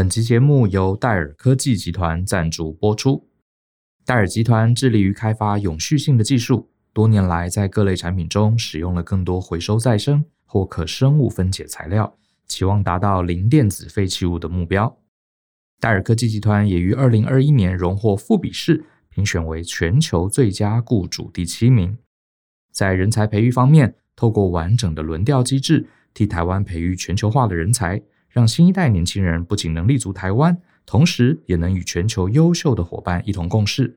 本期节目由戴尔科技集团赞助播出。戴尔集团致力于开发永续性的技术，多年来在各类产品中使用了更多回收再生或可生物分解材料，期望达到零电子废弃物的目标。戴尔科技集团也于二零二一年荣获富比士评选为全球最佳雇主第七名。在人才培育方面，透过完整的轮调机制，替台湾培育全球化的人才。让新一代年轻人不仅能立足台湾，同时也能与全球优秀的伙伴一同共事。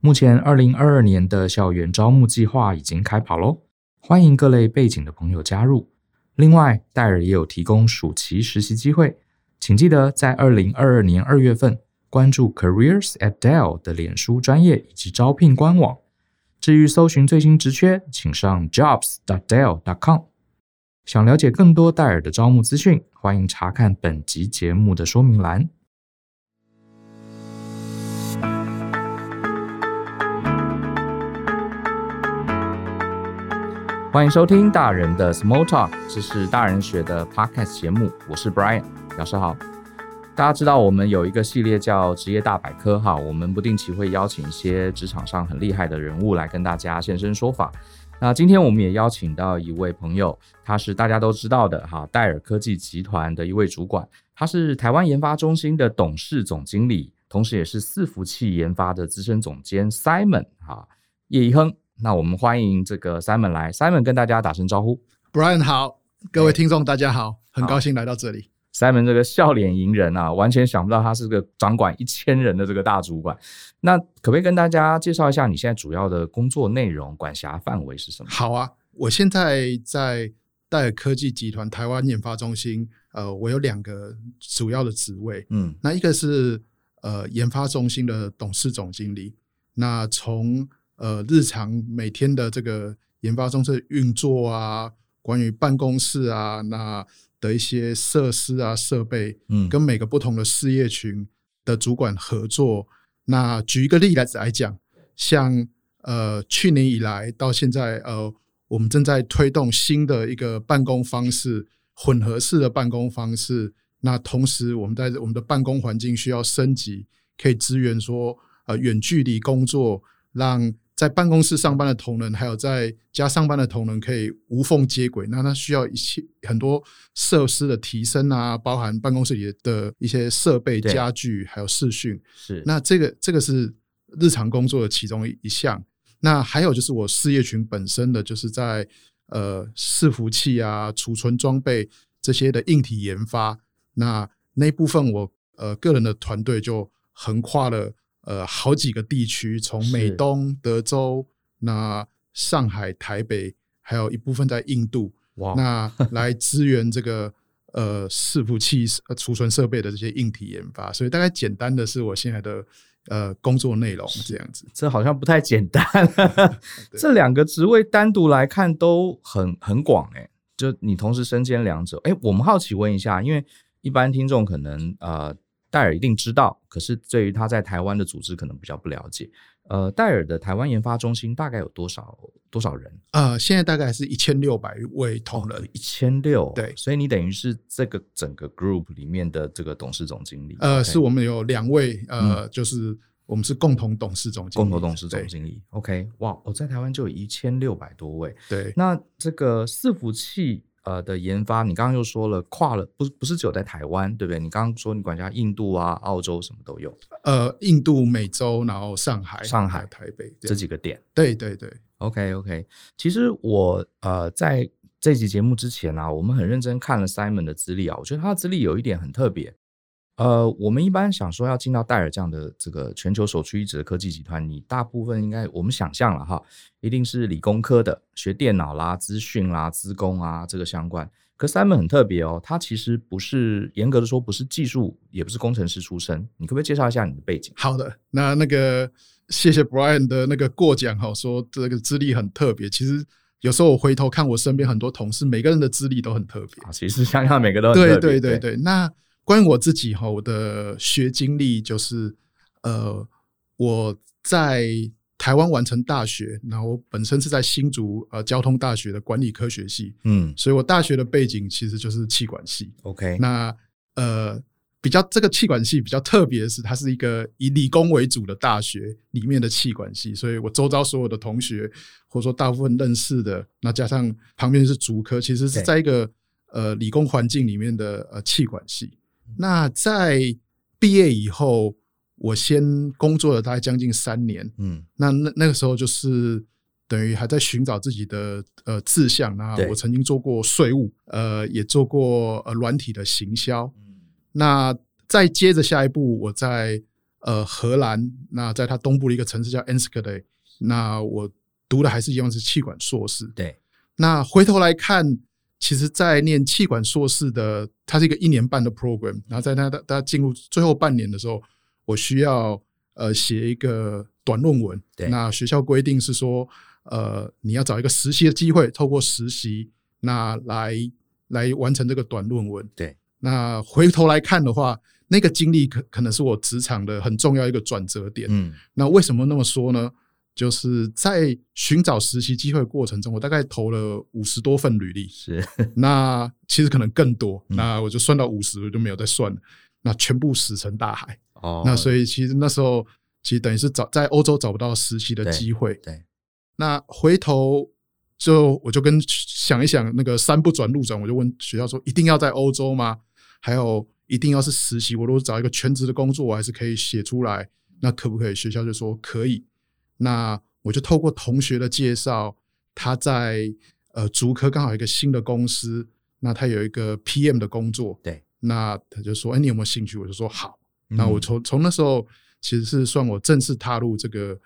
目前，二零二二年的校园招募计划已经开跑喽，欢迎各类背景的朋友加入。另外，戴尔也有提供暑期实习机会，请记得在二零二二年二月份关注 Careers at Dell 的脸书专业以及招聘官网。至于搜寻最新职缺，请上 jobs.dell.com。想了解更多戴尔的招募资讯，欢迎查看本集节目的说明栏。欢迎收听大人的 Small Talk，这是大人学的 Podcast 节目，我是 Brian，老师好。大家知道我们有一个系列叫职业大百科哈，我们不定期会邀请一些职场上很厉害的人物来跟大家现身说法。那今天我们也邀请到一位朋友，他是大家都知道的哈，戴尔科技集团的一位主管，他是台湾研发中心的董事总经理，同时也是伺服器研发的资深总监 Simon 哈叶一亨。那我们欢迎这个 Simon 来，Simon 跟大家打声招呼。Brian 好，各位听众大家好，很高兴来到这里。Simon 这个笑脸迎人啊，完全想不到他是个掌管一千人的这个大主管。那可不可以跟大家介绍一下你现在主要的工作内容、管辖范围是什么？好啊，我现在在戴尔科技集团台湾研发中心，呃，我有两个主要的职位，嗯，那一个是呃研发中心的董事总经理。那从呃日常每天的这个研发中心的运作啊，关于办公室啊，那的一些设施啊、设备，嗯，跟每个不同的事业群的主管合作。那举一个例子来讲，像呃去年以来到现在，呃，我们正在推动新的一个办公方式，混合式的办公方式。那同时，我们在我们的办公环境需要升级，可以支援说呃远距离工作，让。在办公室上班的同仁，还有在家上班的同仁，可以无缝接轨。那它需要一些很多设施的提升啊，包含办公室里的一些设备、家具，还有视讯。是，那这个这个是日常工作的其中一项。那还有就是我事业群本身的，就是在呃伺服器啊、储存装备这些的硬体研发。那那部分我呃个人的团队就横跨了。呃，好几个地区，从美东、德州、那上海、台北，还有一部分在印度，哇，那来支援这个呃伺服器、储存设备的这些硬体研发。所以，大概简单的是我现在的呃工作内容这样子。这好像不太简单，这两个职位单独来看都很很广哎。就你同时身兼两者，哎，我们好奇问一下，因为一般听众可能呃。戴尔一定知道，可是对于他在台湾的组织可能比较不了解。呃，戴尔的台湾研发中心大概有多少多少人？呃，现在大概是一千六百位同仁，一千六。对，所以你等于是这个整个 group 里面的这个董事总经理。呃是我们有两位，呃，嗯、就是我们是共同董事总经理，共同董事总经理。OK，哇，我在台湾就有一千六百多位。对，那这个伺服器。呃的研发，你刚刚又说了跨了，不不是只有在台湾，对不对？你刚刚说你管家印度啊、澳洲什么都有。呃，印度、美洲，然后上海、上海、台北这几个点。对对对，OK OK。其实我呃在这集节目之前啊，我们很认真看了 Simon 的资历啊，我觉得他的资历有一点很特别。呃，我们一般想说要进到戴尔这样的这个全球首屈一指的科技集团，你大部分应该我们想象了哈，一定是理工科的，学电脑啦、资讯啦、资工啊这个相关。可 Simon 很特别哦，他其实不是严格的说不是技术，也不是工程师出身。你可不可以介绍一下你的背景？好的，那那个谢谢 Brian 的那个过奖哈，说这个资历很特别。其实有时候我回头看我身边很多同事，每个人的资历都很特别啊。其实想想每个都很特别。对对对对，对那。关于我自己哈，我的学经历就是，呃，我在台湾完成大学，然后我本身是在新竹呃交通大学的管理科学系，嗯，所以我大学的背景其实就是气管系。OK，那呃。比较这个气管系比较特别的是，它是一个以理工为主的大学里面的气管系，所以我周遭所有的同学或者说大部分认识的，那加上旁边是竹科，其实是在一个呃理工环境里面的呃气管系。那在毕业以后，我先工作了大概将近三年，嗯，那那那个时候就是。等于还在寻找自己的呃志向。那我曾经做过税务，呃，也做过呃软体的行销。那再接着下一步，我在呃荷兰，那在它东部的一个城市叫 Enschede，那我读的还是一样是气管硕士。对。那回头来看，其实，在念气管硕士的，它是一个一年半的 program。然后在它大家进入最后半年的时候，我需要呃写一个短论文。对。那学校规定是说。呃，你要找一个实习的机会，透过实习，那来来完成这个短论文。对，那回头来看的话，那个经历可可能是我职场的很重要一个转折点。嗯，那为什么那么说呢？就是在寻找实习机会的过程中，我大概投了五十多份履历。是，那其实可能更多。嗯、那我就算到五十，我就没有再算了。那全部石沉大海。哦，那所以其实那时候其实等于是找在欧洲找不到实习的机会。对。对那回头就我就跟想一想，那个山不转路转，我就问学校说：一定要在欧洲吗？还有一定要是实习？我如果找一个全职的工作，我还是可以写出来。那可不可以？学校就说可以。那我就透过同学的介绍，他在呃竹科刚好有一个新的公司，那他有一个 PM 的工作。对，那他就说：哎，你有没有兴趣？我就说好。那我从从那时候其实是算我正式踏入这个。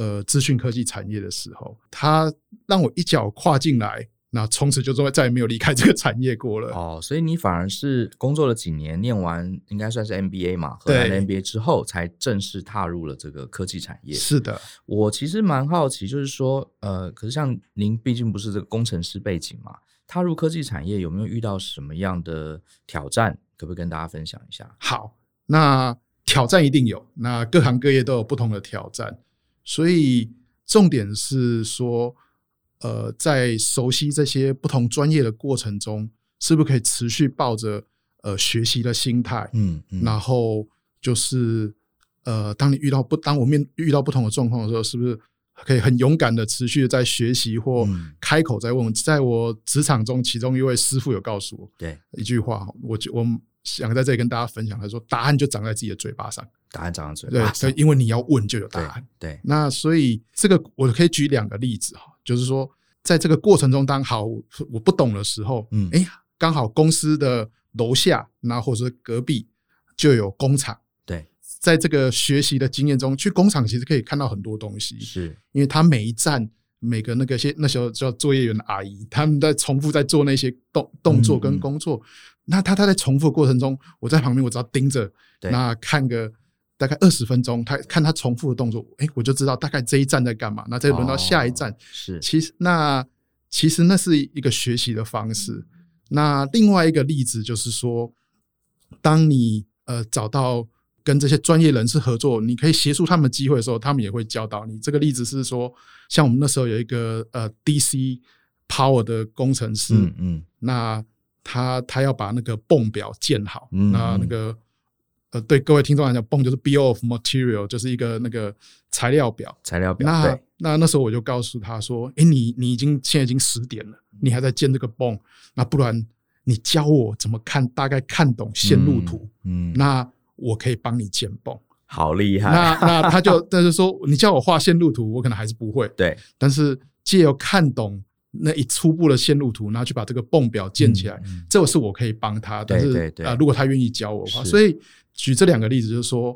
呃，资讯科技产业的时候，他让我一脚跨进来，那从此就说再也没有离开这个产业过了。哦，所以你反而是工作了几年，念完应该算是 MBA 嘛，荷兰的 MBA 之后，才正式踏入了这个科技产业。是的，我其实蛮好奇，就是说，呃，可是像您毕竟不是这个工程师背景嘛，踏入科技产业有没有遇到什么样的挑战？可不可以跟大家分享一下？好，那挑战一定有，那各行各业都有不同的挑战。所以重点是说，呃，在熟悉这些不同专业的过程中，是不是可以持续抱着呃学习的心态？嗯，嗯，然后就是呃，当你遇到不当我面遇到不同的状况的时候，是不是可以很勇敢的持续的在学习或开口在问？在我职场中，其中一位师傅有告诉我，对一句话，我就我想在这里跟大家分享，他说：“答案就长在自己的嘴巴上。”答案长在嘴巴对，对，因为你要问就有答案。对，对，那所以这个我可以举两个例子哈，就是说，在这个过程中，当好我不懂的时候，嗯，哎，刚好公司的楼下，那或者是隔壁就有工厂。对，在这个学习的经验中，去工厂其实可以看到很多东西，是因为他每一站每个那个些那时候叫作业员的阿姨，他们在重复在做那些动动作跟工作。嗯嗯，那他他在重复的过程中，我在旁边，我只要盯着，那看个。大概二十分钟，他看他重复的动作，哎、欸，我就知道大概这一站在干嘛。那再轮到下一站，哦、是其实那其实那是一个学习的方式。那另外一个例子就是说，当你呃找到跟这些专业人士合作，你可以协助他们机会的时候，他们也会教导你。这个例子是说，像我们那时候有一个呃 DC Power 的工程师，嗯嗯，那他他要把那个泵表建好，嗯嗯那那个。呃，对各位听众来讲，泵就是 bill of material，就是一个那个材料表。材料表。那对那那时候我就告诉他说：“诶，你你已经现在已经十点了，你还在建这个泵，那不然你教我怎么看，大概看懂线路图，嗯，嗯那我可以帮你建泵。”好厉害。那那他就但是说，你叫我画线路图，我可能还是不会。对。但是借由看懂那一初步的线路图，然后去把这个泵表建起来，嗯嗯、这个是我可以帮他。但是对对对啊、呃，如果他愿意教我的话，所以。举这两个例子，就是说，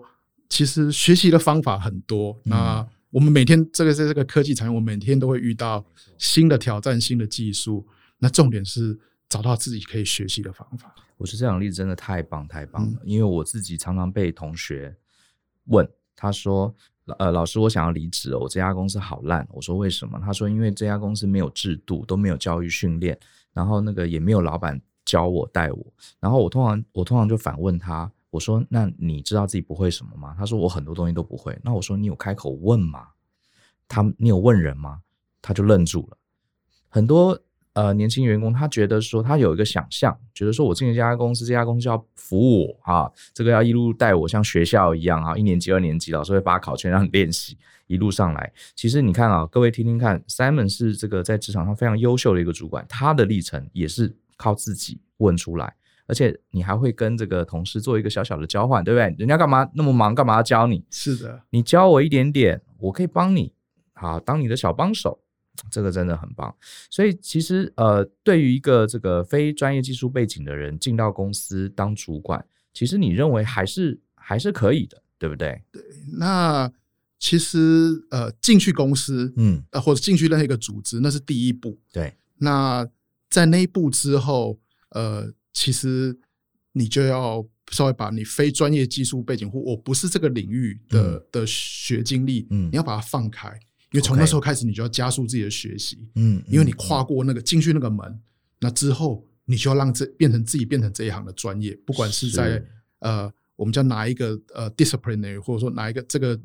其实学习的方法很多。嗯、那我们每天这个在这个科技产业，我们每天都会遇到新的挑战、新的技术。那重点是找到自己可以学习的方法。我觉得这两个例子真的太棒太棒了，嗯、因为我自己常常被同学问，他说：“呃，老师，我想要离职，我这家公司好烂。”我说：“为什么？”他说：“因为这家公司没有制度，都没有教育训练，然后那个也没有老板教我带我。”然后我通常我通常就反问他。我说：“那你知道自己不会什么吗？”他说：“我很多东西都不会。”那我说：“你有开口问吗？他，你有问人吗？”他就愣住了。很多呃年轻员工他觉得说他有一个想象，觉得说我进一家公司，这家公司要服务我啊，这个要一路带我像学校一样啊，一年级、二年级老师会发考卷让你练习，一路上来。其实你看啊，各位听听看，Simon 是这个在职场上非常优秀的一个主管，他的历程也是靠自己问出来。而且你还会跟这个同事做一个小小的交换，对不对？人家干嘛那么忙，干嘛要教你？是的，你教我一点点，我可以帮你，好，当你的小帮手，这个真的很棒。所以其实呃，对于一个这个非专业技术背景的人进到公司当主管，其实你认为还是还是可以的，对不对？对，那其实呃，进去公司，嗯，呃，或者进去任何一个组织，那是第一步。对，那在那一步之后，呃。其实你就要稍微把你非专业技术背景或我不是这个领域的、嗯、的学经历，嗯，你要把它放开，因为从那时候开始，你就要加速自己的学习，嗯，因为你跨过那个进去那个门，那之后你就要让这变成自己变成这一行的专业，不管是在是。呃，我们叫哪一个呃 discipline 或者说哪一个这个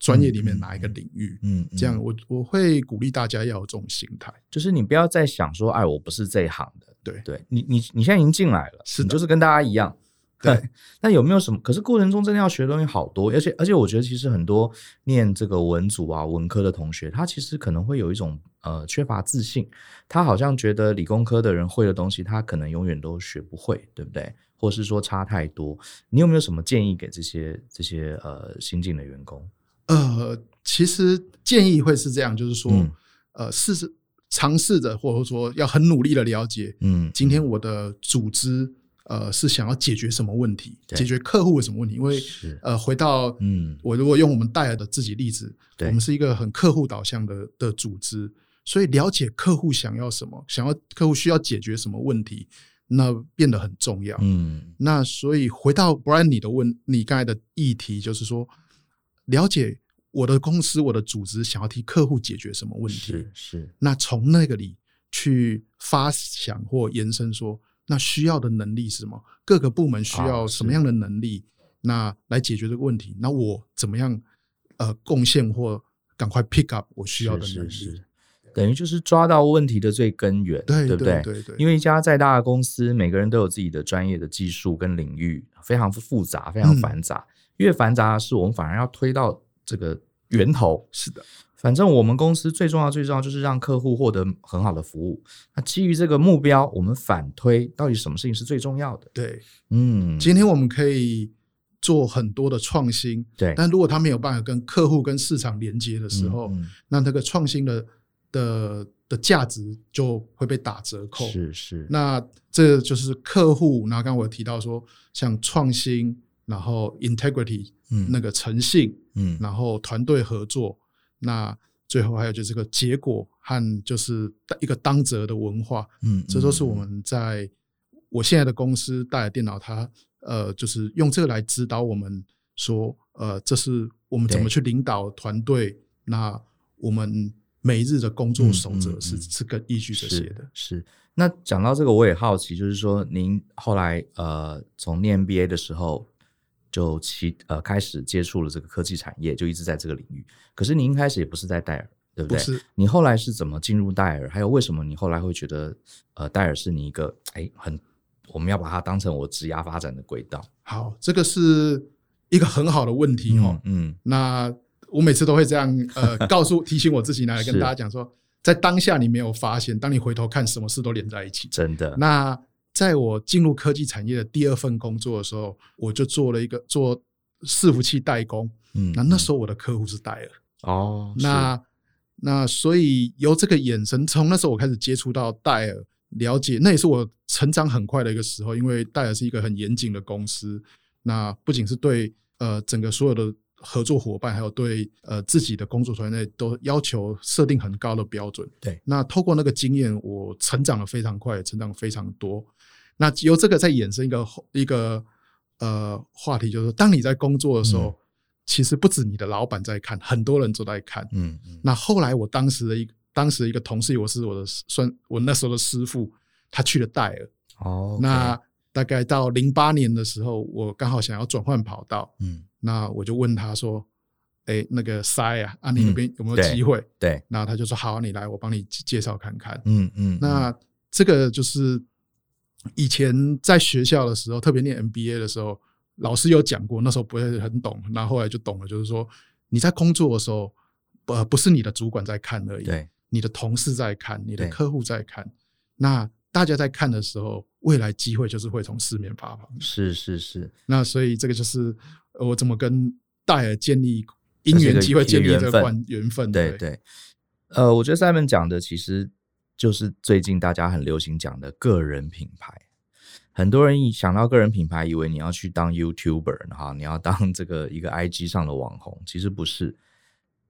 专业里面哪一个领域，嗯，这样。我我会鼓励大家要有这种心态，就是你不要再想说，哎，我不是这一行的。对对，你你你现在已经进来了，是你就是跟大家一样。对，那有没有什么？可是过程中真的要学的东西好多，而且而且我觉得其实很多念这个文组啊文科的同学，他其实可能会有一种呃缺乏自信，他好像觉得理工科的人会的东西，他可能永远都学不会，对不对？或是说差太多？你有没有什么建议给这些这些呃新进的员工？呃，其实建议会是这样，就是说，嗯、呃，试试。尝试着，或者说要很努力的了解，嗯，今天我的组织，呃，是想要解决什么问题，解决客户的什么问题？因为，呃，回到，嗯，我如果用我们戴尔的自己例子，我们是一个很客户导向的的组织，所以了解客户想要什么，想要客户需要解决什么问题，那变得很重要。嗯，那所以回到 Brian 你的问，你刚才的议题就是说，了解。我的公司，我的组织想要替客户解决什么问题？是是。那从那个里去发想或延伸说，那需要的能力是什么？各个部门需要什么样的能力？那来解决这个问题？那我怎么样？呃，贡献或赶快 pick up 我需要的能力？是是是。等于就是抓到问题的最根源，对对不对？对对对。因为一家再大的公司，每个人都有自己的专业的技术跟领域，非常复杂，非常繁杂。越繁杂的事，我们反而要推到。这个源头是的，反正我们公司最重要、最重要就是让客户获得很好的服务。那基于这个目标，我们反推到底什么事情是最重要的？对，嗯，今天我们可以做很多的创新，对，但如果他没有办法跟客户、跟市场连接的时候，嗯嗯、那这个创新的的的价值就会被打折扣。是是，那这就是客户。那刚刚我有提到说，像创新。然后 integrity，嗯，那个诚信，嗯，然后团队合作，那最后还有就是这个结果和就是一个当责的文化，嗯，这都是我们在我现在的公司戴尔电脑，它呃，就是用这个来指导我们说，呃，这是我们怎么去领导团队，那我们每日的工作守则是是跟依据这些的，是。那讲到这个，我也好奇，就是说您后来呃，从念 MBA 的时候。就其呃开始接触了这个科技产业，就一直在这个领域。可是你一开始也不是在戴尔，对不对？不是。你后来是怎么进入戴尔？还有为什么你后来会觉得呃戴尔是你一个哎很我们要把它当成我职涯发展的轨道？好，这个是一个很好的问题哦。嗯，嗯，那我每次都会这样呃 告诉提醒我自己来跟大家讲说，在当下你没有发现，当你回头看，什么事都连在一起。真的。那在我进入科技产业的第二份工作的时候，我就做了一个做伺服器代工。嗯，那那时候我的客户是戴尔。哦，那那所以由这个眼神，从那时候我开始接触到戴尔，了解那也是我成长很快的一个时候，因为戴尔是一个很严谨的公司。那不仅是对呃整个所有的合作伙伴，还有对呃自己的工作团队都要求设定很高的标准。对，那透过那个经验，我成长得非常快，成长非常多。那由这个再衍生一个一个呃话题，就是当你在工作的时候，嗯、其实不止你的老板在看，很多人都在看。嗯嗯。那后来我当时的一当时的一个同事，我是我的算我那时候的师傅，他去了戴尔。哦。Okay、那大概到零八年的时候，我刚好想要转换跑道。嗯。那我就问他说：“哎、欸，那个塞啊，啊你那边有没有机会？”对。那他就说：“好，你来，我帮你介绍看看。”嗯嗯。那这个就是以前在学校的时候，特别念 MBA 的时候，老师有讲过，那时候不会很懂，然后后来就懂了，就是说你在工作的时候，呃不是你的主管在看而已，对，你的同事在看，你的客户在看，那大家在看的时候，未来机会就是会从四面八方。是是是，那所以这个就是我怎么跟戴尔建立因缘机会建立这个关缘分，对对。呃，我觉得 Simon 讲的其实就是最近大家很流行讲的个人品牌。很多人一想到个人品牌，以为你要去当 YouTuber，哈，你要当 这个一个 IG 上的网红，其实不是。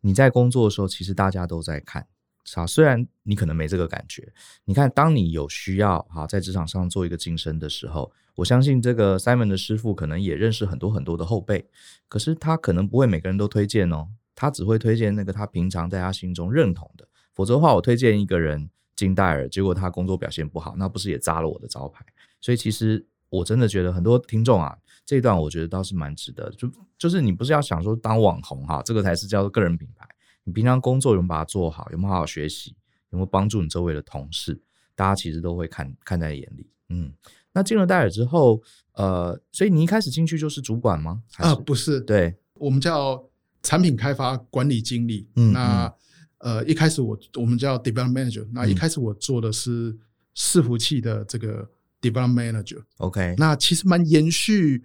你在工作的时候，其实大家都在看。啊，虽然你可能没这个感觉。你看，当你有需要，哈，在职场上做一个晋升的时候，我相信这个 Simon 的师傅可能也认识很多很多的后辈，可是他可能不会每个人都推荐哦。他只会推荐那个他平常在他心中认同的，否则的话，我推荐一个人进戴尔，结果他工作表现不好，那不是也砸了我的招牌？所以其实我真的觉得很多听众啊，这一段我觉得倒是蛮值得，就就是你不是要想说当网红哈，这个才是叫做个人品牌。你平常工作有没有把它做好，有没有好好学习，有没有帮助你周围的同事，大家其实都会看看在眼里。嗯，那进了戴尔之后，呃，所以你一开始进去就是主管吗？啊，不是，对，我们叫。产品开发管理经理，嗯，那呃，一开始我我们叫 development manager，那一开始我做的是伺服器的这个 development manager，OK，那其实蛮延续，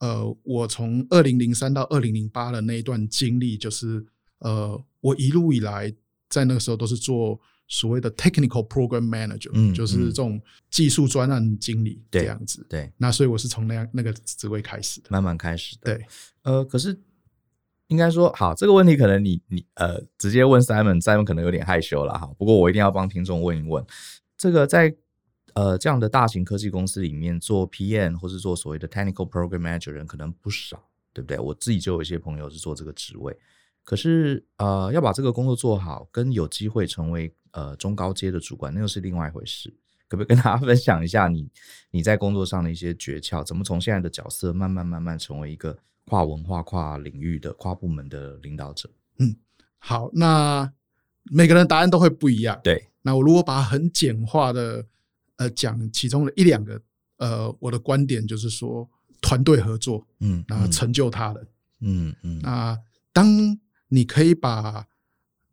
呃，我从二零零三到二零零八的那一段经历，就是呃，我一路以来在那个时候都是做所谓的 technical program manager，嗯，就是这种技术专案经理这样子，对，对，那所以我是从那样那个职位开始的，慢慢开始的，对，呃，可是。应该说好，这个问题可能你你呃直接问 Simon，Simon 可能有点害羞了哈。不过我一定要帮听众问一问，这个在呃这样的大型科技公司里面做 PM 或是做所谓的 Technical Program Manager 人可能不少，对不对？我自己就有一些朋友是做这个职位，可是呃要把这个工作做好，跟有机会成为呃中高阶的主管，那又是另外一回事。可不可以跟大家 分享一下你你在工作上的一些诀窍？怎么从现在的角色慢慢慢慢成为一个？跨文化、跨领域的跨部门的领导者，嗯，好，那每个人答案都会不一样。对，那我如果把很简化的呃讲其中的一两个呃，我的观点就是说，团队合作，嗯，那成就他人，嗯嗯，那当你可以把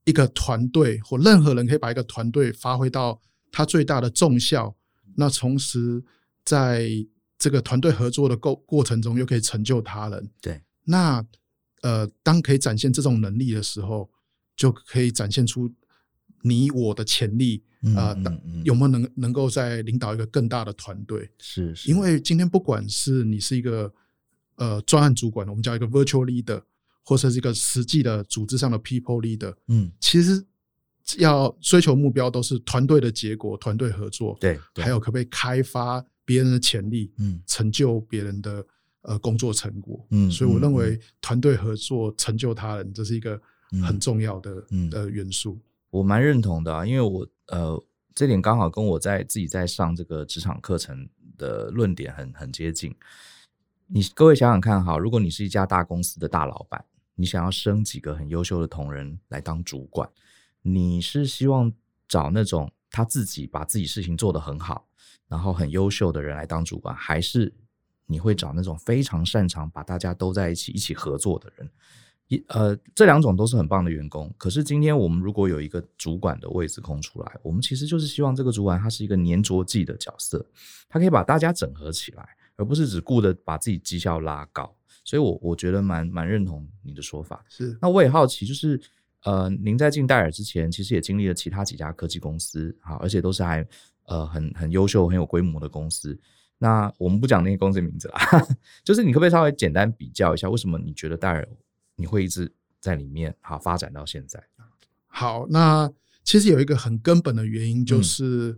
一个团队或任何人可以把一个团队发挥到他最大的重效，那同时在这个团队合作的过过程中，又可以成就他人。对，那呃，当可以展现这种能力的时候，就可以展现出你我的潜力啊。有没有能能够在领导一个更大的团队？是，是，因为今天不管是你是一个呃专案主管，我们叫一个 virtual leader，或者是一个实际的组织上的 people leader，嗯，其实要追求目标都是团队的结果，团队合作。对，对，还有可不可以开发？别人的潜力，嗯，成就别人的呃工作成果，嗯，所以我认为团队合作成就他人，这是一个很重要的呃元素。我蛮认同的啊，因为我呃这点刚好跟我在自己在上这个职场课程的论点很很接近。你各位想想看哈，如果你是一家大公司的大老板，你想要升几个很优秀的同仁来当主管，你是希望找那种他自己把自己事情做得很好。然后很优秀的人来当主管，还是你会找那种非常擅长把大家都在一起一起合作的人？一呃，这两种都是很棒的员工。可是今天我们如果有一个主管的位置空出来，我们其实就是希望这个主管他是一个粘着剂的角色，他可以把大家整合起来，而不是只顾着把自己绩效拉高。所以我我觉得蛮蛮认同你的说法。是，那我也好奇，就是呃，您在进戴尔之前，其实也经历了其他几家科技公司，好，而且都是还。呃，很很优秀、很有规模的公司。那我们不讲那些公司的名字啦，就是你可不可以稍微简单比较一下，为什么你觉得戴尔你会一直在里面好发展到现在？好，那其实有一个很根本的原因，就是、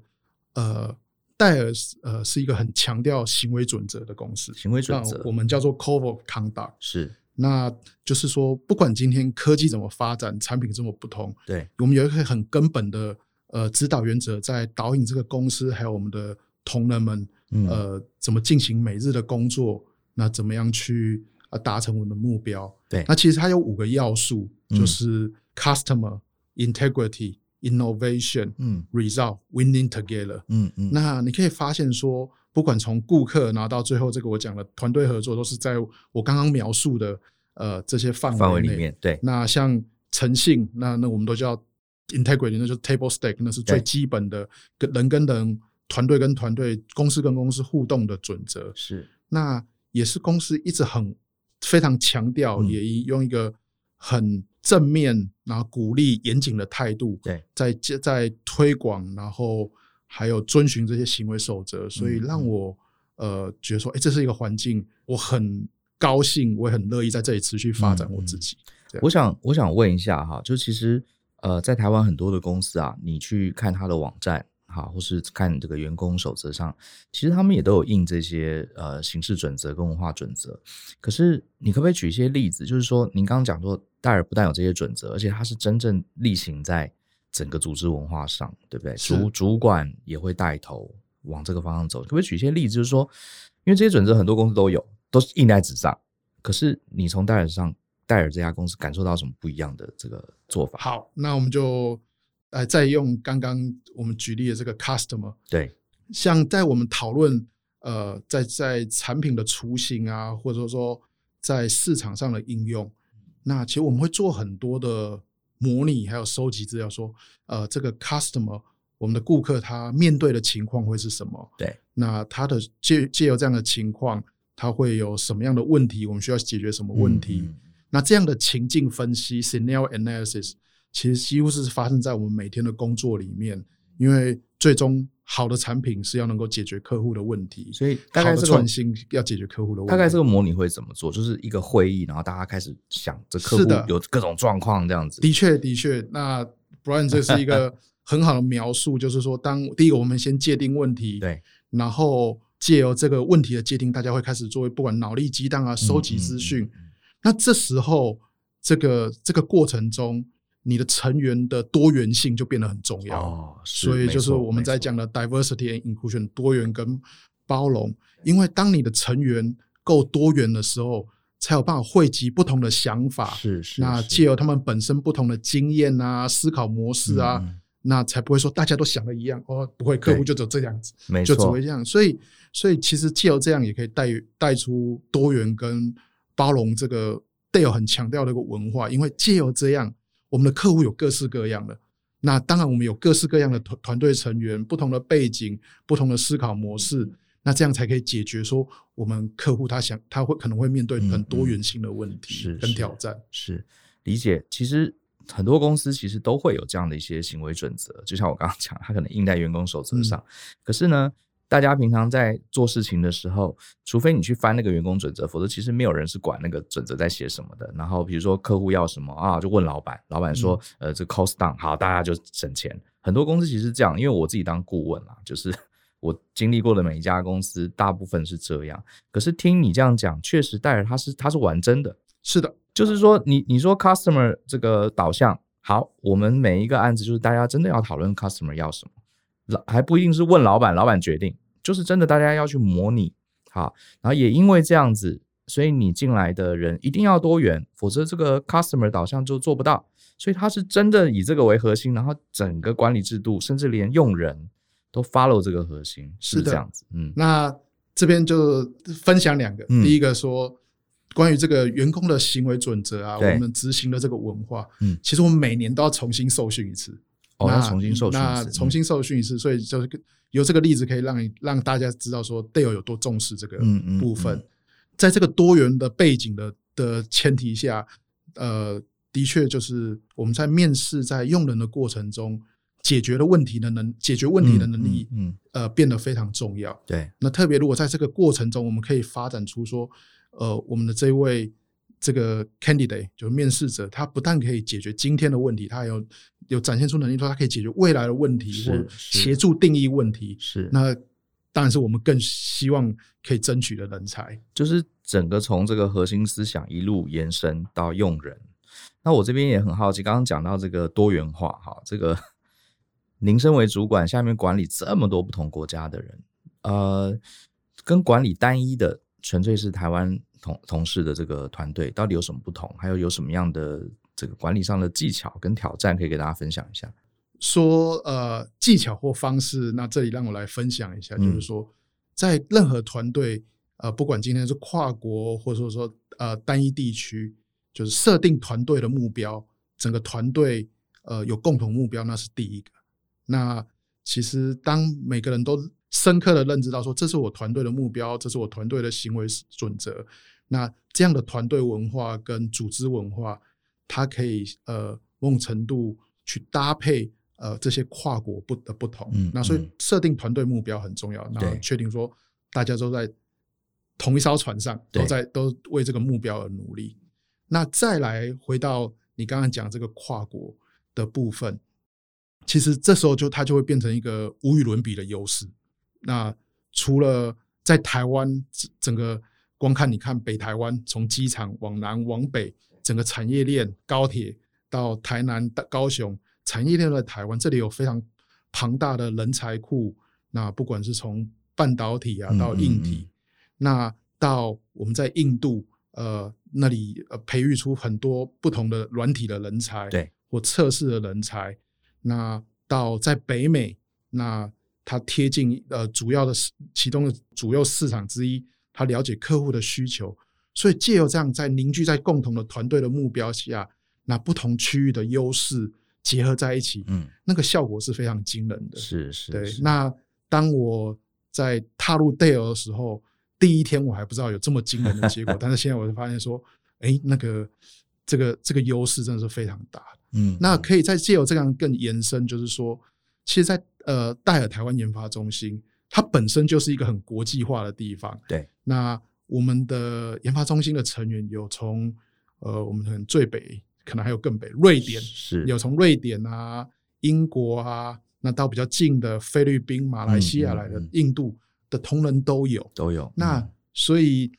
嗯、呃，戴尔呃是一个很强调行为准则的公司，行为准则我们叫做 Code of Conduct，是，那就是说，不管今天科技怎么发展，产品这么不同，对，我们有一个很根本的。呃，指导原则在导引这个公司，还有我们的同仁们，呃，怎么进行每日的工作？那怎么样去啊达成我们的目标？对，那其实它有五个要素，就是 customer integrity innovation，嗯，result，winning together，嗯嗯。那你可以发现说，不管从顾客拿到最后这个我讲的团队合作，都是在我刚刚描述的呃这些范围范围里面。对。那像诚信，那那我们都叫 integrity，那就是 table stake，那是最基本的跟人跟人、团队跟团队、公司跟公司互动的准则。是。那也是公司一直很非常强调，嗯、也用一个很正面，然后鼓励严谨的态度，对，在在推广，然后还有遵循这些行为守则，所以让我、嗯、呃觉得说，哎，这是一个环境，我很高兴，我也很乐意在这里持续发展我自己。嗯、我想，我想问一下哈，就其实呃，在台湾很多的公司啊，你去看他的网站。哈，或是看这个员工守则上，其实他们也都有印这些呃行事准则跟文化准则。可是，你可不可以举一些例子？就是说，您刚刚讲说，戴尔不但有这些准则，而且它是真正例行在整个组织文化上，对不对？主主管也会带头往这个方向走。可不可以举一些例子？就是说，因为这些准则很多公司都有，都是印在纸上。可是，你从戴尔上，戴尔这家公司感受到什么不一样的这个做法？好，那我们就。呃，再用刚刚我们举例的这个 customer，对，像在我们讨论，呃，在在产品的雏形啊，或者说在市场上的应用，那其实我们会做很多的模拟，还有收集资料，说，呃，这个 customer，我们的顾客他面对的情况会是什么？对，那他的借借由这样的情况，他会有什么样的问题？我们需要解决什么问题？嗯嗯，那这样的情境分析 （scenario analysis）。其实几乎是发生在我们每天的工作里面，因为最终好的产品是要能够解决客户的问题，所以大概这个创新要解决客户的问题。大概这个模拟会怎么做？就是一个会议，然后大家开始想这客户有各种状况这样子。的确，的确。那 Brian 这是一个很好的描述，就是说，当第一个我们先界定问题，对，然后借由这个问题的界定，大家会开始作为不管脑力激荡啊，收集资讯。嗯嗯嗯嗯。那这时候，这个这个过程中。你的成员的多元性就变得很重要，哦、所以就是我们在讲的 diversity and inclusion 多元跟包容，因为当你的成员够多元的时候，才有办法汇集不同的想法，是是，那借由他们本身不同的经验啊、思考模式啊，嗯、那才不会说大家都想的一样哦，不会，客户就走这样子，没错，就只会这样，所以所以其实借由这样也可以带带出多元跟包容这个 Dale 很强调的一个文化，因为借由这样。我们的客户有各式各样的，那当然我们有各式各样的团团队成员，不同的背景，不同的思考模式，那这样才可以解决说我们客户他想他会可能会面对很多元性的问题跟挑战。嗯嗯是，理解。其实很多公司其实都会有这样的一些行为准则，就像我刚刚讲，他可能印在员工守则上，嗯、可是呢。大家平常在做事情的时候，除非你去翻那个员工准则，否则其实没有人是管那个准则在写什么的。然后比如说客户要什么啊，就问老板，老板说，呃，这 cost down 好，大家就省钱。很多公司其实是这样，因为我自己当顾问啦，就是 我经历过的每一家公司，大部分是这样。可是听你这样讲，确实戴尔他是他是玩真的，是的，就是说你你说 customer 这个导向好，我们每一个案子就是大家真的要讨论 customer 要什么。老还不一定是问老板，老板决定，就是真的大家要去模拟，好，然后也因为这样子，所以你进来的人一定要多元，否则这个 customer 导向就做不到。所以他是真的以这个为核心，然后整个管理制度，甚至连用人都 follow 这个核心，是这样子。嗯，那这边就分享两个，嗯、第一个说关于这个员工的行为准则啊，我们执行的这个文化，嗯，其实我们每年都要重新受训一次。哦，要重新受训，那重新受训一次，嗯、所以就是由这个例子可以让你让大家知道说 Dale 有多重视这个部分。嗯嗯嗯、在这个多元的背景的的前提下，呃，的确就是我们在面试在用人的过程中，解决的问题的能解决问题的能力，嗯，嗯嗯呃，变得非常重要。对，那特别如果在这个过程中，我们可以发展出说，呃，我们的这位。这个 candidate 就是面试者，他不但可以解决今天的问题，他还有有展现出能力，说他可以解决未来的问题，或协助定义问题。是，那当然是我们更希望可以争取的人才。就是整个从这个核心思想一路延伸到用人。那我这边也很好奇，刚刚讲到这个多元化，哈，这个您身为主管，下面管理这么多不同国家的人，呃，跟管理单一的纯粹是台湾。同同事的这个团队到底有什么不同？还有有什么样的这个管理上的技巧跟挑战可以给大家分享一下？说呃技巧或方式，那这里让我来分享一下，就是说，嗯、在任何团队，呃，不管今天是跨国，或者说说呃单一地区，就是设定团队的目标，整个团队呃有共同目标，那是第一个。那其实当每个人都深刻的认知到说，这是我团队的目标，这是我团队的行为准则，那这样的团队文化跟组织文化，它可以呃某种程度去搭配。呃，这些跨国不的不同，嗯，那所以设定团队目标很重要，然后确定说大家都在同一艘船上，都在都为这个目标而努力。那再来回到你刚刚讲这个跨国的部分，其实这时候就它就会变成一个无与伦比的优势。那除了在台湾整个光看你看北台湾，从机场往南往北，整个产业链高铁到台南到高雄。产业链在台湾，这里有非常庞大的人才库。那不管是从半导体啊到硬体，嗯嗯嗯，那到我们在印度呃那里呃培育出很多不同的软体的人才，对，或测试的人才。那到在北美，那它贴近呃主要的其中的主要市场之一，它了解客户的需求，所以借由这样在凝聚在共同的团队的目标下，那不同区域的优势。结合在一起，嗯，那个效果是非常惊人的。是是，对。那当我在踏入 Dale 的时候，第一天我还不知道有这么惊人的结果，但是现在我就发现说，哎、欸，那个这个这个优势真的是非常大的。嗯，那可以再借由这样更延伸，就是说，其实在，在呃戴尔台湾研发中心，它本身就是一个很国际化的地方。对。那我们的研发中心的成员有从呃我们可能最北。可能还有更北，瑞典是有从瑞典啊、英国啊，那到比较近的菲律宾、马来西亚来的、印度的同仁都有，都有。那所以，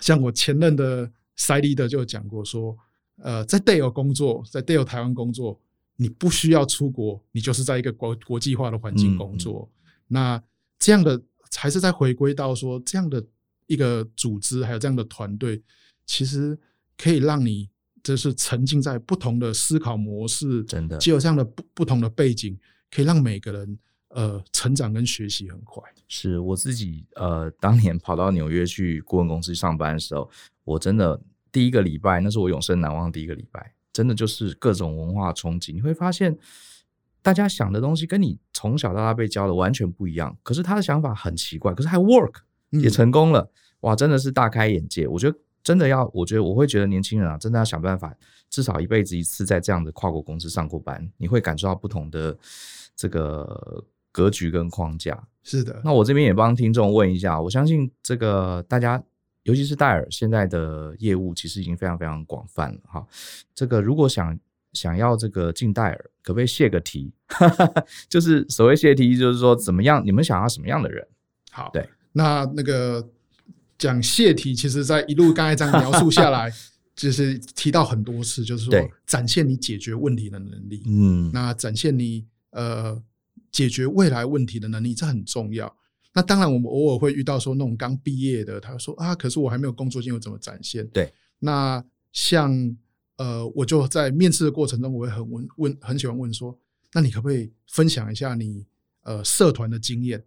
像我前任的 Site Leader 就讲过说，呃，在 Dell 工作，在 Dell 台湾工作，你不需要出国，你就是在一个国国际化的环境工作。那这样的还是在回归到说，这样的一个组织，还有这样的团队，其实可以让你。就是沉浸在不同的思考模式，真的，既有这样的不不同的背景，可以让每个人呃成长跟学习很快。是我自己呃当年跑到纽约去顾问公司上班的时候，我真的第一个礼拜，那是我永生难忘的第一个礼拜，真的就是各种文化冲击。你会发现，大家想的东西跟你从小到大被教的完全不一样，可是他的想法很奇怪，可是还 work 也成功了，嗯、哇，真的是大开眼界。我觉得。真的要，我觉得我会觉得年轻人啊，真的要想办法，至少一辈子一次在这样的跨国公司上过班，你会感受到不同的这个格局跟框架。是的，那我这边也帮听众问一下，我相信这个大家，尤其是戴尔现在的业务其实已经非常非常广泛了哈。这个如果想想要这个进戴尔，可不可以泄个题？就是所谓泄题，就是说怎么样？你们想要什么样的人？好，对，那那个。讲泄题，其实，在一路刚才这样描述下来，就是提到很多次，就是说展现你解决问题的能力。嗯，那展现你呃解决未来问题的能力，这很重要。那当然，我们偶尔会遇到说那种刚毕业的，他说啊，可是我还没有工作经验，怎么展现？对。那像呃，我就在面试的过程中，我会很问问，很喜欢问说，那你可不可以分享一下你呃社团的经验？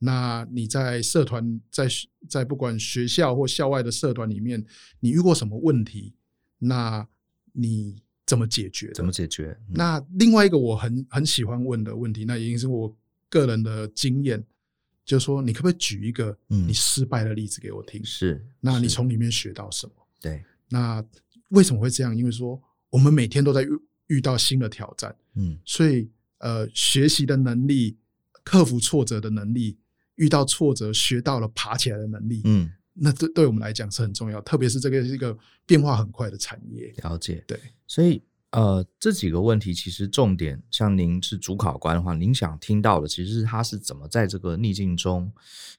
对。那你在社团，在在不管学校或校外的社团里面，你遇过什么问题？那你怎么解决？怎么解决？嗯、那另外一个我很很喜欢问的问题，那已经是我个人的经验，就是说，你可不可以举一个你失败的例子给我听？是、嗯，那你从里面学到什么？对，那为什么会这样？因为说我们每天都在遇遇到新的挑战，嗯，所以呃，学习的能力，克服挫折的能力。遇到挫折，学到了爬起来的能力，嗯，那对对我们来讲是很重要，特别是这个是一个变化很快的产业。了解，对，所以呃，这几个问题其实重点，像您是主考官的话，您想听到的其实是他是怎么在这个逆境中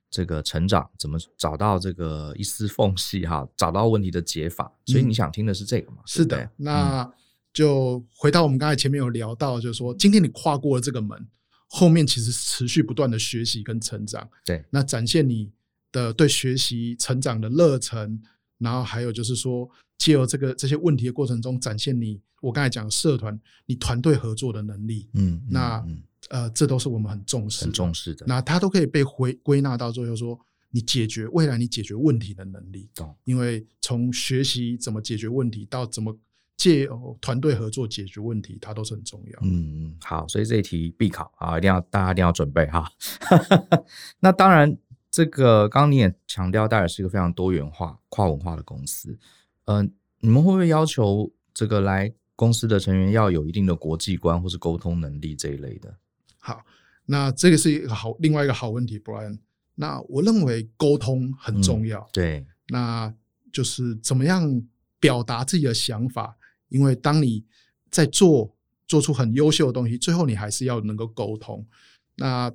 这个成长，怎么找到这个一丝缝隙哈，找到问题的解法。所以你想听的是这个吗？嗯、是的，那就回到我们刚才前面有聊到，就是说今天你跨过了这个门。后面其实持续不断的学习跟成长，对，那展现你的对学习成长的热忱，然后还有就是说，借由这个这些问题的过程中，展现你我刚才讲社团你团队合作的能力。嗯，嗯那呃，这都是我们很重视、很重视的。那它都可以被回归纳到最后说，你解决未来你解决问题的能力。懂。因为从学习怎么解决问题到怎么借由团队合作解决问题，它都是很重要。嗯嗯，好，所以这一题必考啊，一定要大家一定要准备哈。那当然。这个刚刚你也强调，戴尔是一个非常多元化、跨文化的公司。嗯、呃，你们会不会要求这个来公司的成员要有一定的国际观或是沟通能力这一类的？好，那这个是一个好另外一个好问题，Brian。那我认为沟通很重要。嗯、对，那就是怎么样表达自己的想法，因为当你在做做出很优秀的东西，最后你还是要能够沟通。那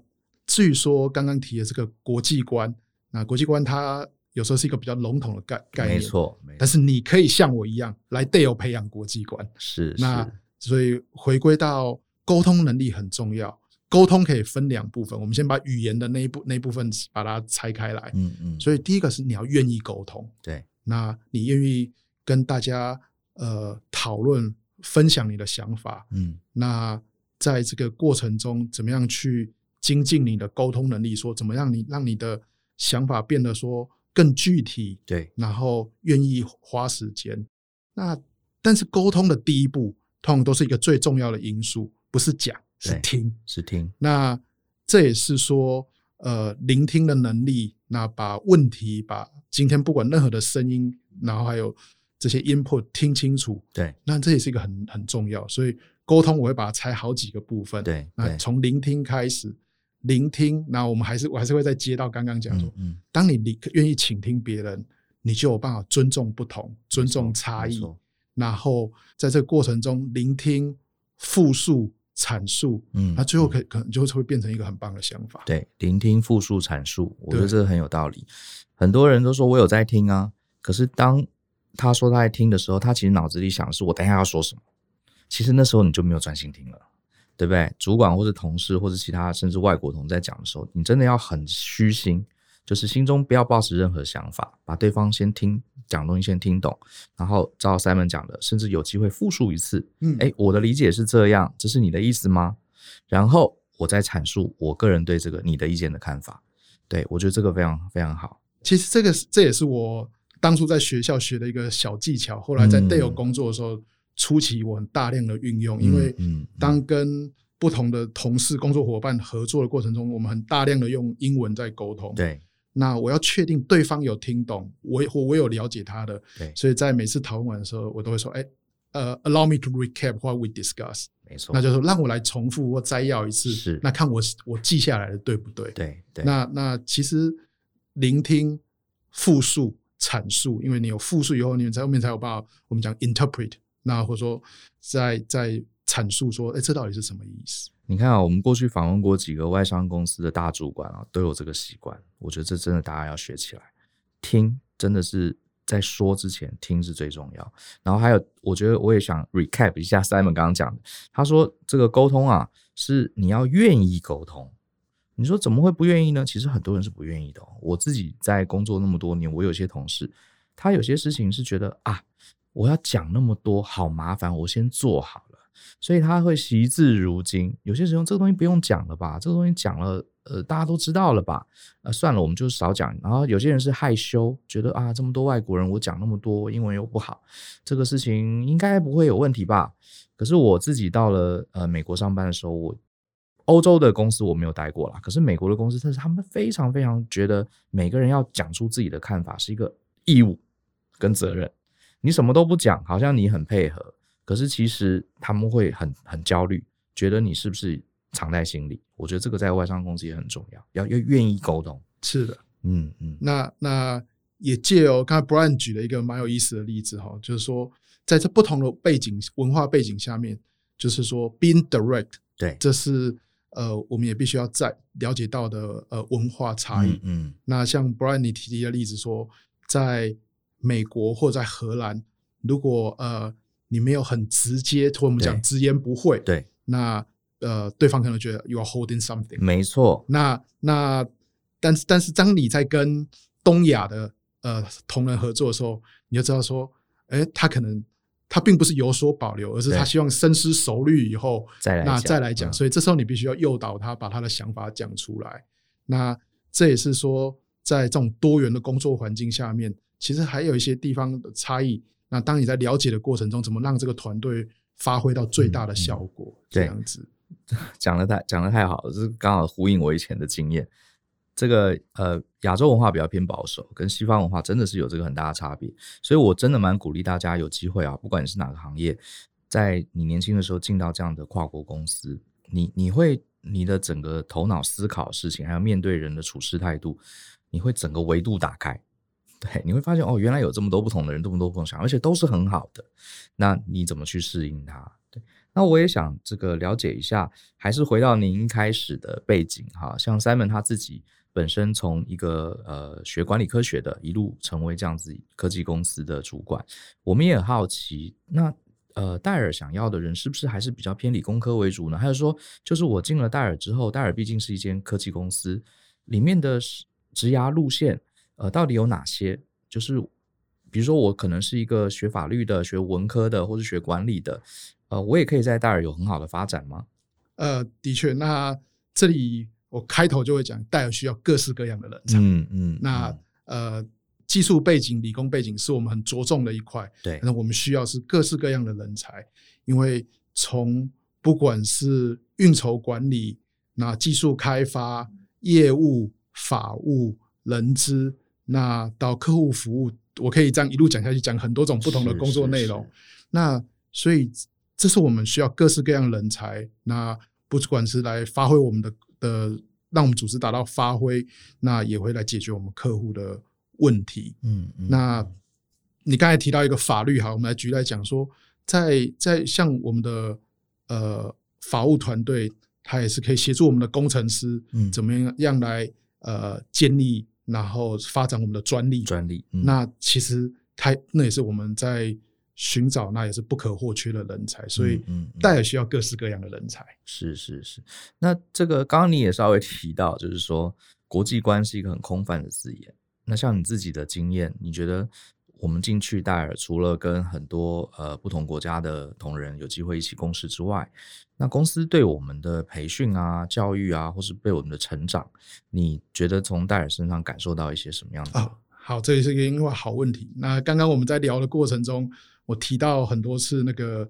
至于说刚刚提的这个国际观，那国际观它有时候是一个比较笼统的概概念，没错。但是你可以像我一样来 Dell 培养国际观，是。那所以回归到沟通能力很重要，沟通可以分两部分，我们先把语言的那一部那一部分把它拆开来。嗯嗯。所以第一个是你要愿意沟通，对。那你愿意跟大家呃讨论分享你的想法，嗯。那在这个过程中，怎么样去精进你的沟通能力，说怎么样你让你的想法变得说更具体，对，然后愿意花时间。那但是沟通的第一步，通常都是一个最重要的因素，不是讲，是听，是听。那这也是说，呃，聆听的能力，那把问题，把今天不管任何的声音，然后还有这些 input 听清楚，对，那这也是一个很很重要。所以沟通我会把它拆好几个部分，对，那从聆听开始。聆听，那我们还是我还是会再接到刚刚讲说，嗯嗯、当你你愿意倾听别人，你就有办法尊重不同，尊重差异，然后在这个过程中聆听、复述、阐述，嗯，那最后可可能就会变成一个很棒的想法。对，聆听、复述、阐述，我觉得这个很有道理。很多人都说我有在听啊，可是当他说他在听的时候，他其实脑子里想的是我等一下要说什么，其实那时候你就没有专心听了。对不对？主管或者同事或者其他甚至外国同事在讲的时候，你真的要很虚心，就是心中不要抱持任何想法，把对方先听讲东西先听懂，然后照 Simon 讲的，甚至有机会复述一次。嗯，哎，我的理解是这样，这是你的意思吗？然后我再阐述我个人对这个你的意见的看法。对，我觉得这个非常非常好。其实这个这也是我当初在学校学的一个小技巧，后来在 Dell 工作的时候。嗯初期我很大量的运用，因为当跟不同的同事、工作伙伴合作的过程中，我们很大量的用英文在沟通。对，那我要确定对方有听懂，我我我有了解他的。对，所以在每次讨论完的时候，我都会说：“哎，呃，allow me to recap what we discuss。”没错，那就是说让我来重复或摘要一次。是，那看我我记下来的对不对？对对。那那其实聆听、复述、阐述，因为你有复述以后，你们在后面才有办法我们讲 interpret。那或者说在，在在阐述说，哎，这到底是什么意思？你看啊，我们过去访问过几个外商公司的大主管啊，都有这个习惯。我觉得这真的大家要学起来，听真的是在说之前听是最重要。然后还有，我觉得我也想 recap 一下 Simon 刚刚讲的，他说这个沟通啊，是你要愿意沟通。你说怎么会不愿意呢？其实很多人是不愿意的。我自己在工作那么多年，我有些同事，他有些事情是觉得啊。我要讲那么多，好麻烦，我先做好了，所以他会惜字如金。有些时候这个东西不用讲了吧，这个东西讲了，呃，大家都知道了吧？呃，算了，我们就少讲。然后有些人是害羞，觉得啊，这么多外国人，我讲那么多，英文又不好，这个事情应该不会有问题吧？可是我自己到了呃美国上班的时候，我欧洲的公司我没有待过啦，可是美国的公司，但是他们非常非常觉得每个人要讲出自己的看法是一个义务跟责任。你什么都不讲，好像你很配合，可是其实他们会很很焦虑，觉得你是不是藏在心里？我觉得这个在外商公司也很重要，要要愿意沟通。是的，嗯嗯。那那也借由刚才 Brian 举了一个蛮有意思的例子哈，就是说在这不同的背景文化背景下面，就是说 being direct，对，这是呃我们也必须要在了解到的呃文化差异。嗯，嗯。那像 Brian 你提的例子说在。美国或在荷兰，如果呃你没有很直接，或我们讲直言不讳，对，那呃对方可能觉得 you are holding something，没错。那那但是但是当你在跟东亚的呃同仁合作的时候，你就知道说，哎，他可能他并不是有所保留，而是他希望深思熟虑以后再来那再来讲。所以这时候你必须要诱导他把他的想法讲出来。那这也是说，在这种多元的工作环境下面，其实还有一些地方的差异。那当你在了解的过程中，怎么让这个团队发挥到最大的效果？嗯嗯、这样子 讲的太讲的太好了，这是刚好呼应我以前的经验。这个呃，亚洲文化比较偏保守，跟西方文化真的是有这个很大的差别。所以我真的蛮鼓励大家有机会啊，不管你是哪个行业，在你年轻的时候进到这样的跨国公司，你你会你的整个头脑思考事情，还有面对人的处事态度，你会整个维度打开。对，你会发现哦，原来有这么多不同的人，这么多不同想，而且都是很好的。那你怎么去适应它？对，那我也想这个了解一下，还是回到您一开始的背景哈，像 Simon 他自己本身从一个呃学管理科学的，一路成为这样子科技公司的主管，我们也很好奇，那呃戴尔想要的人是不是还是比较偏理工科为主呢？还是说，就是我进了戴尔之后，戴尔毕竟是一间科技公司，里面的职涯路线。呃，到底有哪些？就是比如说，我可能是一个学法律的、学文科的，或是学管理的，呃，我也可以在戴尔有很好的发展吗？呃，的确。那这里我开头就会讲，戴尔需要各式各样的人才。嗯嗯。那呃，技术背景、理工背景是我们很着重的一块。对。那我们需要是各式各样的人才，因为从不管是运筹管理、那技术开发、业务、法务、人资。那到客户服务，我可以这样一路讲下去，讲很多种不同的工作内容。那所以这是我们需要各式各样的人才。那不管是来发挥我们的的，让我们组织达到发挥，那也会来解决我们客户的问题。嗯，嗯，那你刚才提到一个法律，哈，我们来举例来讲说，在在像我们的呃法务团队，他也是可以协助我们的工程师，嗯，怎么样样来呃建立。然后发展我们的专利，专利。嗯、那其实它那也是我们在寻找，那也是不可或缺的人才。所以，戴尔需要各式各样的人才。嗯嗯、是是是。那这个刚刚你也稍微提到，就是说国际观是一个很空泛的字眼。那像你自己的经验，你觉得？我们进去戴尔，除了跟很多呃不同国家的同仁有机会一起共事之外，那公司对我们的培训啊、教育啊，或是对我们的成长，你觉得从戴尔身上感受到一些什么样的？哦，好，这也是一个好问题。那刚刚我们在聊的过程中，我提到很多次那个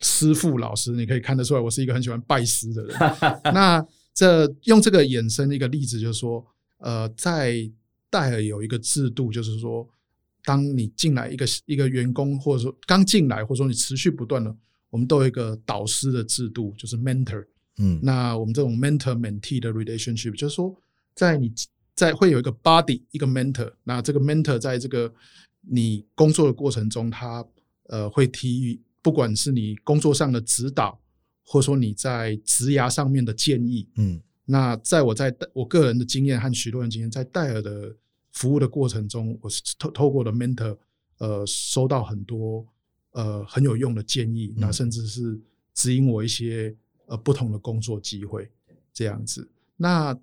师傅老师，你可以看得出来，我是一个很喜欢拜师的人。那这用这个衍生的一个例子，就是说，呃，在戴尔有一个制度，就是说。当你进来一个一个员工，或者说刚进来，或者说你持续不断的，我们都有一个导师的制度，就是 mentor。嗯，那我们这种 mentor-mentee 的 relationship，就是说，在你在会有一个 body，一个 mentor。那这个 mentor 在这个你工作的过程中，他呃会提议，不管是你工作上的指导，或者说你在职涯上面的建议。嗯，那在我在我个人的经验和许多人经验，在戴尔的。服务的过程中，我是透透过的 mentor，呃，收到很多呃很有用的建议，那甚至是指引我一些呃不同的工作机会这样子。那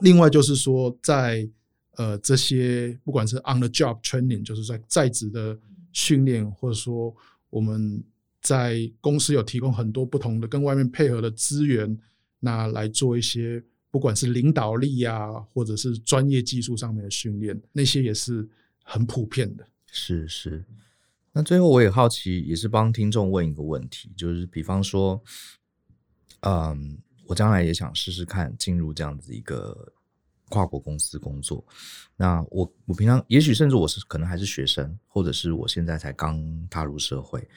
另外就是说在，呃这些不管是 on the job training，就是在在职的训练，或者说我们在公司有提供很多不同的跟外面配合的资源，那来做一些。不管是领导力呀、或者是专业技术上面的训练，那些也是很普遍的。是是。那最后我也好奇，也是帮听众问一个问题，就是比方说，嗯，我将来也想试试看进入这样子一个跨国公司工作。那我我平常也许甚至我是可能还是学生，或者是我现在才刚踏入社会。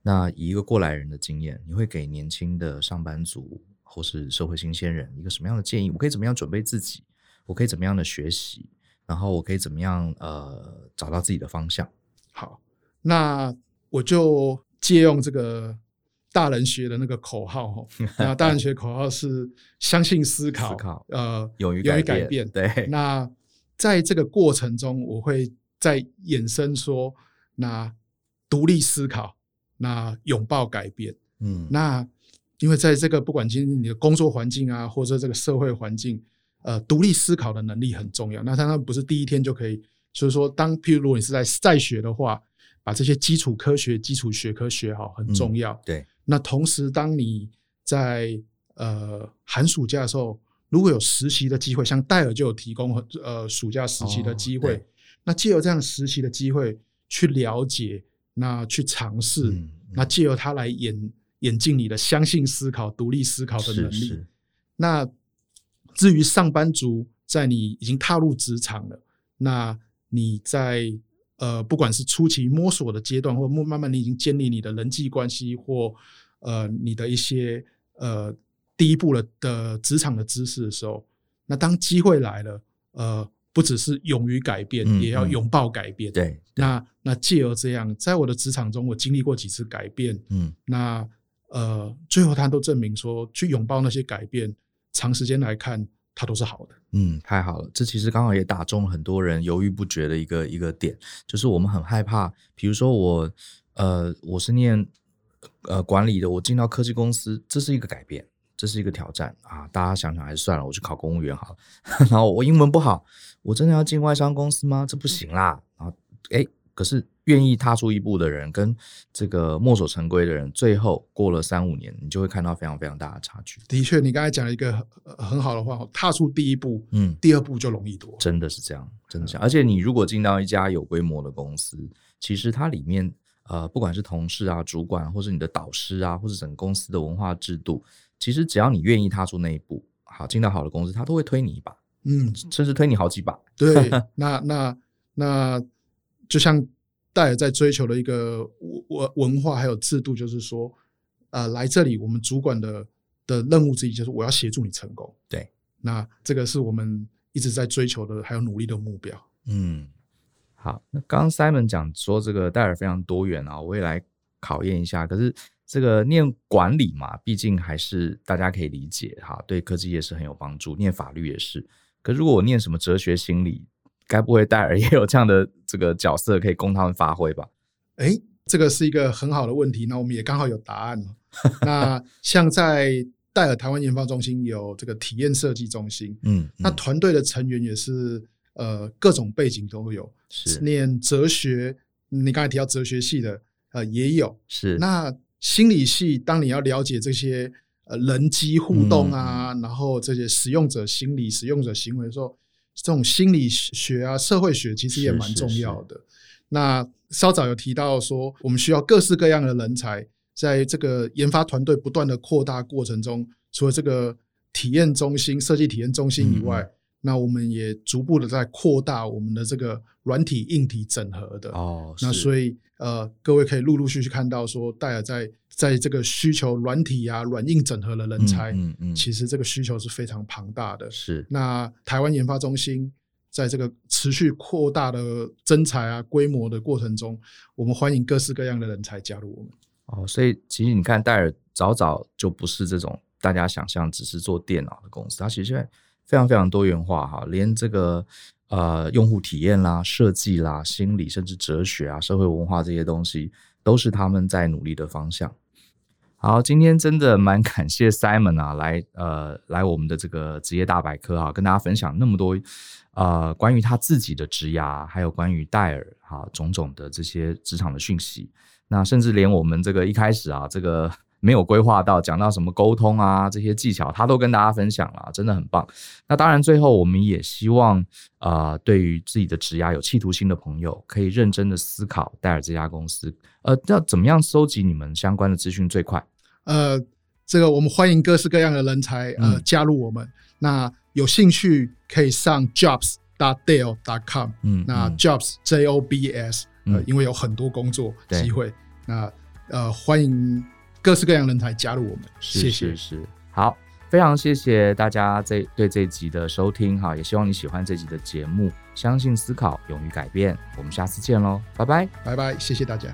那以一个过来人的经验，你会给年轻的上班族，或是社会新鲜人一个什么样的建议？我可以怎么样准备自己？我可以怎么样的学习？然后我可以怎么样呃找到自己的方向？好，那我就借用这个大人学的那个口号哈。那大人学口号是相信思考，思考呃勇于改变。变对。那在这个过程中，我会在衍生说，那独立思考，那拥抱改变。嗯，那。因为在这个不管今天你的工作环境啊，或者这个社会环境，呃，独立思考的能力很重要。那当然不是第一天就可以就是说，当譬如如果你是在在学的话，把这些基础科学、基础学科学好很重要。嗯、对。那同时，当你在呃寒暑假的时候，如果有实习的机会，像戴尔就有提供呃暑假实习的机会。哦、那借由这样实习的机会去了解，那去尝试，那借由它来演演进你的相信思考、独立思考的能力。是是那至于上班族，在你已经踏入职场了，那你在呃，不管是初期摸索的阶段，或慢慢慢你已经建立你的人际关系，或呃你的一些呃第一步了的职场的知识的时候，那当机会来了，呃，不只是勇于改变，嗯、也要拥抱改变。对，对那那借由这样，在我的职场中，我经历过几次改变，嗯，那呃，最后他都证明说，去拥抱那些改变，长时间来看。它都是好的，嗯，太好了。这其实刚好也打中很多人犹豫不决的一个一个点，就是我们很害怕，比如说我，呃，我是念呃管理的，我进到科技公司，这是一个改变，这是一个挑战啊。大家想想还是算了，我去考公务员好了。然后我英文不好，我真的要进外商公司吗？这不行啦。然后，诶。可是愿意踏出一步的人，跟这个墨守成规的人，最后过了三五年，你就会看到非常非常大的差距。的确，你刚才讲了一个很好的话，踏出第一步，嗯，第二步就容易多。真的是这样，真的是这样。而且你如果进到一家有规模的公司，其实它里面呃，不管是同事啊、主管，或是你的导师啊，或是整个公司的文化制度，其实只要你愿意踏出那一步，好，进到好的公司，他都会推你一把，嗯，甚至推你好几把。对，那那那。就像戴尔在追求的一个文文化还有制度，就是说，呃，来这里我们主管的的任务之一就是我要协助你成功。对，那这个是我们一直在追求的，还有努力的目标。嗯，好，那刚刚 Simon 讲说这个戴尔非常多元啊，我也来考验一下。可是这个念管理嘛，毕竟还是大家可以理解哈，对科技业是很有帮助。念法律也是，可是如果我念什么哲学、心理？该不会戴尔也有这样的这个角色可以供他们发挥吧？哎，这个是一个很好的问题。那我们也刚好有答案了。那像在戴尔台湾研发中心有这个体验设计中心，嗯，嗯，那团队的成员也是呃各种背景都有，是念哲学，你刚才提到哲学系的呃也有，是那心理系，当你要了解这些呃人机互动啊，嗯、然后这些使用者心理、使用者行为的时候。这种心理学啊，社会学其实也蛮重要的。是是是，那稍早有提到说，我们需要各式各样的人才，在这个研发团队不断的扩大过程中，除了这个体验中心、设计体验中心以外，嗯、那我们也逐步的在扩大我们的这个软体硬体整合的。哦，那所以呃，各位可以陆陆续续看到说，戴尔在。在这个需求软体啊、软硬整合的人才，嗯嗯，嗯，其实这个需求是非常庞大的。是，那台湾研发中心在这个持续扩大的增材啊、规模的过程中，我们欢迎各式各样的人才加入我们。哦，所以其实你看，戴尔早早就不是这种大家想象只是做电脑的公司，它其实现在非常非常多元化哈，连这个呃用户体验啦、设计啦、心理甚至哲学啊、社会文化这些东西，都是他们在努力的方向。好，今天真的蛮感谢 Simon 啊，来呃来我们的这个职业大百科、啊，跟大家分享那么多呃关于他自己的职涯，还有关于戴尔啊种种的这些职场的讯息。那甚至连我们这个一开始啊，这个没有规划到讲到什么沟通啊这些技巧，他都跟大家分享了，真的很棒。那当然，最后我们也希望啊、呃，对于自己的职涯有企图心的朋友，可以认真的思考戴尔这家公司。呃，要怎么样收集你们相关的资讯最快？呃，这个我们欢迎各式各样的人才呃加入我们。嗯、那有兴趣可以上 jobs dot dell dot com。嗯，那 jobs j o b s、嗯、呃，因为有很多工作机会。那呃，欢迎各式各样的人才加入我们。谢谢。是好，非常谢谢大家这对这集的收听哈，也希望你喜欢这集的节目。相信思考，勇于改变。我们下次见喽，拜拜，拜拜，谢谢大家。